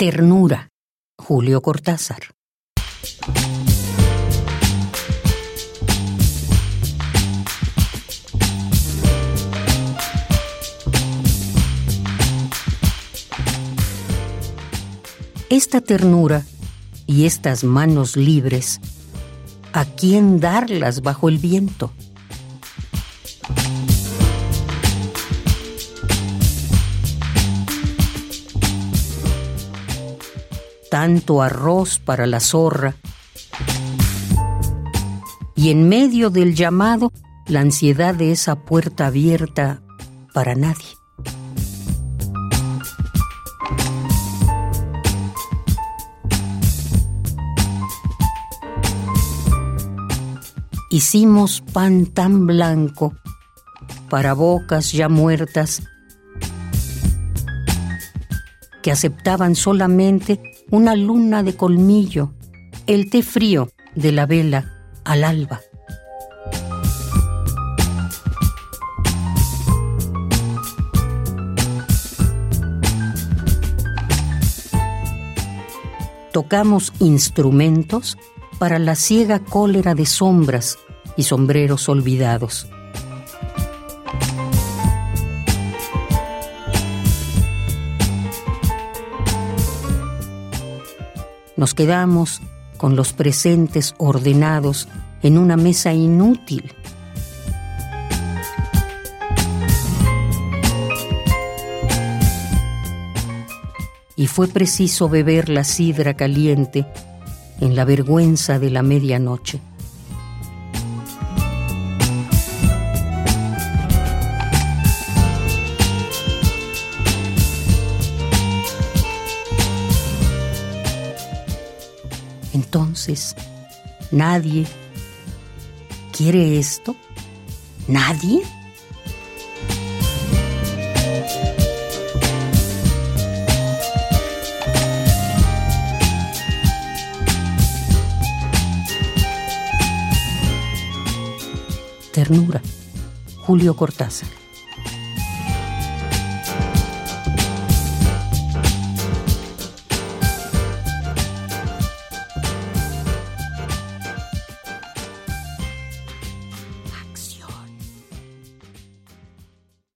Ternura, Julio Cortázar. Esta ternura y estas manos libres, ¿a quién darlas bajo el viento? Tanto arroz para la zorra. Y en medio del llamado, la ansiedad de esa puerta abierta para nadie. Hicimos pan tan blanco para bocas ya muertas que aceptaban solamente una luna de colmillo, el té frío de la vela al alba. Tocamos instrumentos para la ciega cólera de sombras y sombreros olvidados. Nos quedamos con los presentes ordenados en una mesa inútil. Y fue preciso beber la sidra caliente en la vergüenza de la medianoche. Entonces, ¿nadie quiere esto? ¿Nadie? Ternura. Julio Cortázar.